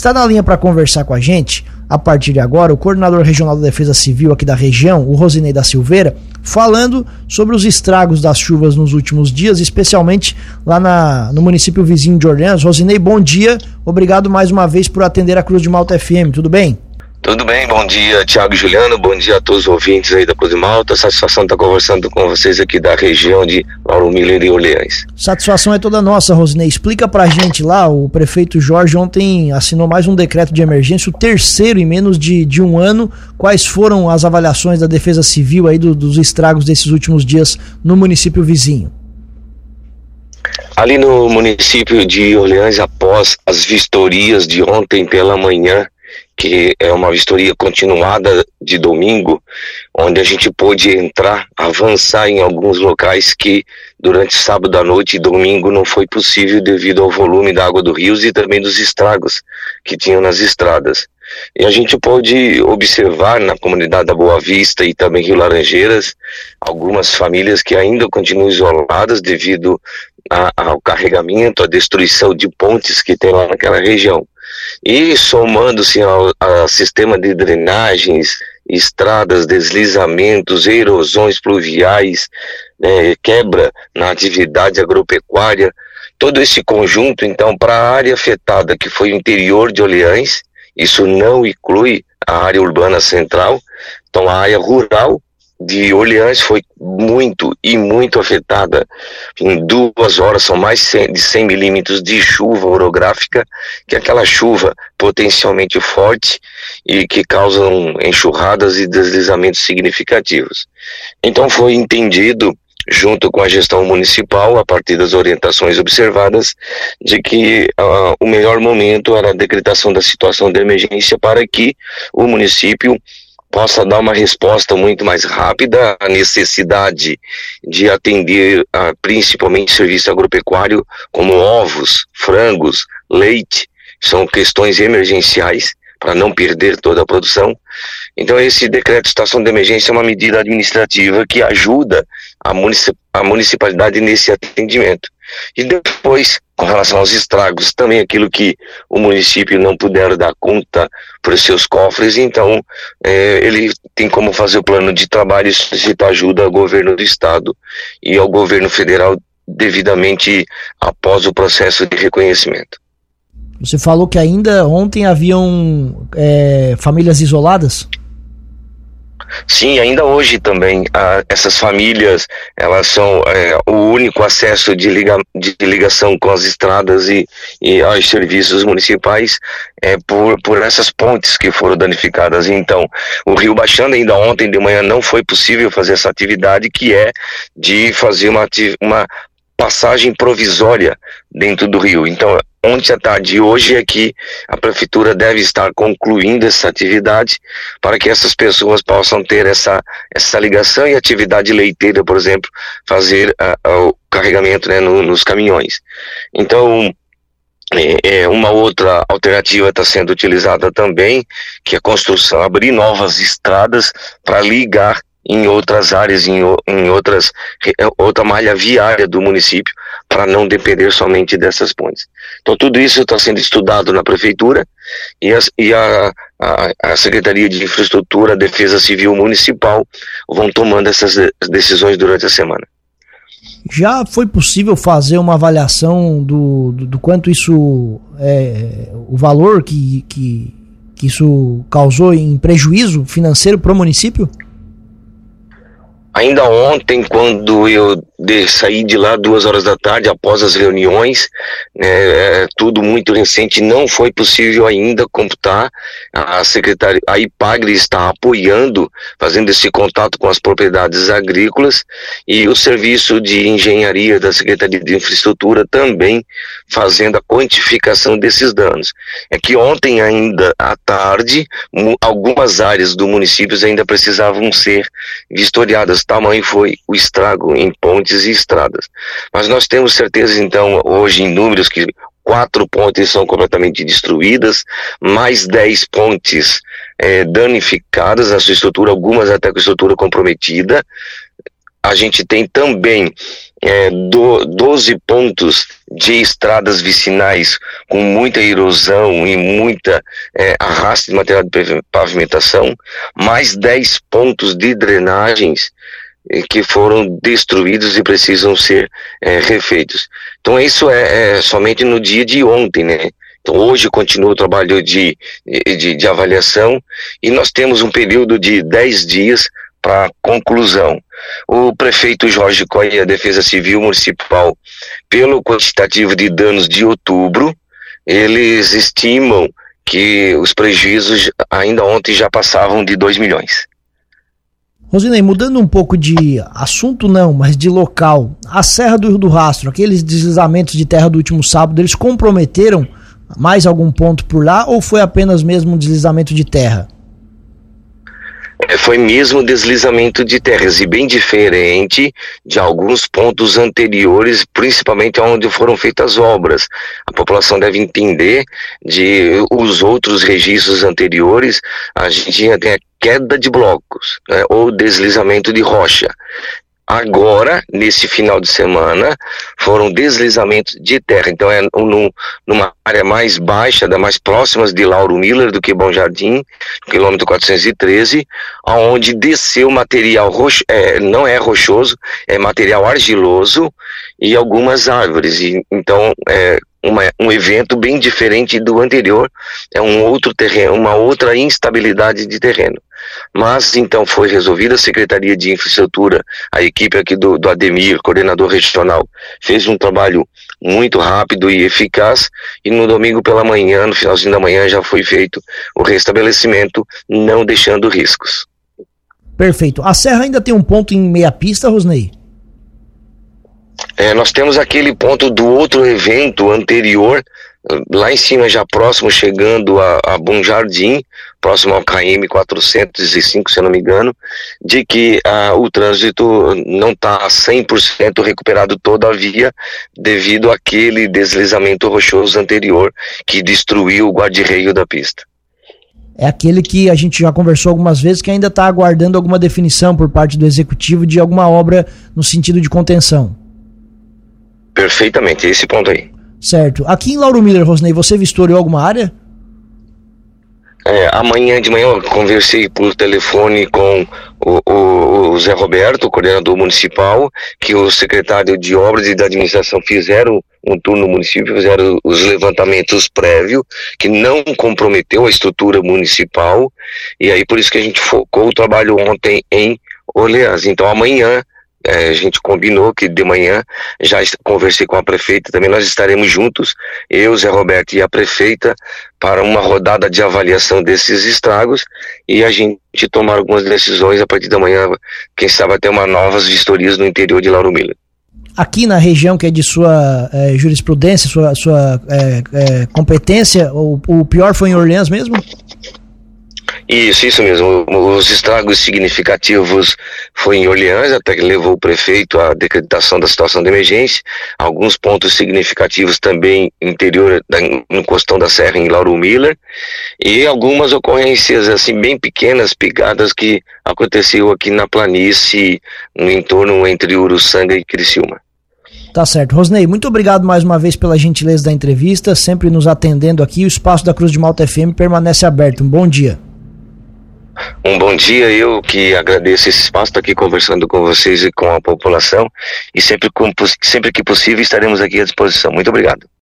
Está na linha para conversar com a gente, a partir de agora, o coordenador regional da Defesa Civil aqui da região, o Rosinei da Silveira, falando sobre os estragos das chuvas nos últimos dias, especialmente lá na, no município vizinho de Orleans. Rosinei, bom dia. Obrigado mais uma vez por atender a Cruz de Malta FM. Tudo bem? Tudo bem, bom dia, Tiago Juliano, bom dia a todos os ouvintes aí da Cruz de Malta. Satisfação estar conversando com vocês aqui da região de Lauro Miller e Orleans. Satisfação é toda nossa, Rosinei. Explica pra gente lá, o prefeito Jorge ontem assinou mais um decreto de emergência, o terceiro em menos de, de um ano. Quais foram as avaliações da Defesa Civil aí do, dos estragos desses últimos dias no município vizinho? Ali no município de Orleans, após as vistorias de ontem pela manhã, que é uma vistoria continuada de domingo, onde a gente pôde entrar, avançar em alguns locais que durante sábado à noite e domingo não foi possível devido ao volume da água do rio e também dos estragos que tinham nas estradas. E a gente pôde observar na comunidade da Boa Vista e também Rio Laranjeiras algumas famílias que ainda continuam isoladas devido a, ao carregamento, à destruição de pontes que tem lá naquela região. E somando-se ao, sistema de drenagens, estradas, deslizamentos, erosões pluviais, né, quebra na atividade agropecuária, todo esse conjunto, então, para a área afetada, que foi o interior de Orleans, isso não inclui a área urbana central, então a área rural de Orleans foi muito e muito afetada. Em duas horas são mais de 100 milímetros de chuva orográfica, que é aquela chuva potencialmente forte e que causam enxurradas e deslizamentos significativos. Então foi entendido junto com a gestão municipal, a partir das orientações observadas, de que uh, o melhor momento era a decretação da situação de emergência para que o município possa dar uma resposta muito mais rápida à necessidade de atender a, principalmente serviço agropecuário como ovos, frangos, leite, são questões emergenciais para não perder toda a produção. Então esse decreto de situação de emergência é uma medida administrativa que ajuda a, a municipalidade nesse atendimento. E depois, com relação aos estragos, também aquilo que o município não puder dar conta para os seus cofres, então é, ele tem como fazer o plano de trabalho e solicitar ajuda ao governo do estado e ao governo federal devidamente após o processo de reconhecimento. Você falou que ainda ontem haviam é, famílias isoladas? Sim, ainda hoje também ah, essas famílias elas são é, o único acesso de, liga, de ligação com as estradas e, e aos serviços municipais é por, por essas pontes que foram danificadas. Então, o Rio Baixando ainda ontem de manhã não foi possível fazer essa atividade que é de fazer uma, uma passagem provisória dentro do rio. Então, ontem à tarde e hoje é que a prefeitura deve estar concluindo essa atividade para que essas pessoas possam ter essa, essa ligação e atividade leiteira, por exemplo, fazer uh, o carregamento né, no, nos caminhões. Então, é, é uma outra alternativa está sendo utilizada também, que é a construção, abrir novas estradas para ligar em outras áreas, em, em outras, é, outra malha viária do município, para não depender somente dessas pontes. Então, tudo isso está sendo estudado na prefeitura e, e a, a, a, Secretaria de Infraestrutura, Defesa Civil Municipal vão tomando essas decisões durante a semana. Já foi possível fazer uma avaliação do, do, do quanto isso, é, o valor que, que, que isso causou em prejuízo financeiro para o município? Ainda ontem, quando eu de, saí de lá duas horas da tarde, após as reuniões, né, é, tudo muito recente, não foi possível ainda computar. A secretaria, a IPAGRE está apoiando, fazendo esse contato com as propriedades agrícolas e o serviço de engenharia da Secretaria de Infraestrutura também fazendo a quantificação desses danos. É que ontem ainda à tarde, algumas áreas do município ainda precisavam ser vistoriadas tamanho foi o estrago em pontes e estradas. Mas nós temos certeza, então, hoje em números que quatro pontes são completamente destruídas, mais dez pontes é, danificadas, a sua estrutura, algumas até com estrutura comprometida. A gente tem também é, do, 12 pontos de estradas vicinais com muita erosão e muita é, de material de pavimentação, mais 10 pontos de drenagens que foram destruídos e precisam ser é, refeitos. Então isso é, é, somente no dia de ontem, né? Então hoje continua o trabalho de, de, de avaliação e nós temos um período de 10 dias para conclusão. O prefeito Jorge Coia, a Defesa Civil Municipal, pelo quantitativo de danos de outubro, eles estimam que os prejuízos ainda ontem já passavam de 2 milhões. Rosinei, mudando um pouco de assunto não, mas de local, a Serra do Rio do Rastro, aqueles deslizamentos de terra do último sábado, eles comprometeram mais algum ponto por lá ou foi apenas mesmo um deslizamento de terra? É, foi mesmo deslizamento de terras e bem diferente de alguns pontos anteriores, principalmente onde foram feitas obras. A população deve entender de os outros registros anteriores, a gente já tem a queda de blocos né, ou deslizamento de rocha. Agora, nesse final de semana, foram deslizamentos de terra. Então, é no, numa área mais baixa, da mais próximas de Lauro Miller do que Bom Jardim, quilômetro 413, aonde desceu material roxo, é, não é rochoso, é material argiloso e algumas árvores. E, então, é, uma, um evento bem diferente do anterior, é um outro terreno, uma outra instabilidade de terreno. Mas então foi resolvida a Secretaria de Infraestrutura, a equipe aqui do, do Ademir, coordenador regional, fez um trabalho muito rápido e eficaz e no domingo pela manhã, no finalzinho da manhã, já foi feito o restabelecimento, não deixando riscos. Perfeito. A serra ainda tem um ponto em meia pista, Rosnei? É, nós temos aquele ponto do outro evento anterior, lá em cima, já próximo, chegando a, a Bom Jardim, próximo ao KM 405, se eu não me engano, de que ah, o trânsito não está 100% recuperado toda a via devido àquele deslizamento rochoso anterior que destruiu o guarda-reio da pista. É aquele que a gente já conversou algumas vezes que ainda está aguardando alguma definição por parte do executivo de alguma obra no sentido de contenção. Perfeitamente, esse ponto aí. Certo. Aqui em Lauro Miller, Rosnei, você vistoriou alguma área? É, amanhã de manhã eu conversei por telefone com o, o, o, Zé Roberto, coordenador municipal, que o secretário de obras e da administração fizeram um turno no município, fizeram os levantamentos prévios, que não comprometeu a estrutura municipal, e aí por isso que a gente focou o trabalho ontem em Orleans. Então amanhã a gente combinou que de manhã já conversei com a prefeita, também nós estaremos juntos, eu, Zé Roberto e a prefeita, para uma rodada de avaliação desses estragos e a gente tomar algumas decisões a partir da manhã, quem sabe até uma novas vistorias no interior de Lauro Miller. Aqui na região que é de sua é, jurisprudência, sua, sua é, é, competência, o, o pior foi em Orleans mesmo? Isso, isso mesmo. Os estragos significativos foi em Orleans, até que levou o prefeito à decretação da situação de emergência. Alguns pontos significativos também interior, no costão da serra, em Lauro Miller. E algumas ocorrências, assim, bem pequenas, picadas, que aconteceu aqui na planície, no entorno entre Uruçanga e Criciúma. Tá certo. Rosnei, muito obrigado mais uma vez pela gentileza da entrevista, sempre nos atendendo aqui. O espaço da Cruz de Malta FM permanece aberto. Um bom dia. Um bom dia, eu que agradeço esse espaço, estar aqui conversando com vocês e com a população e sempre, sempre que possível estaremos aqui à disposição. Muito obrigado.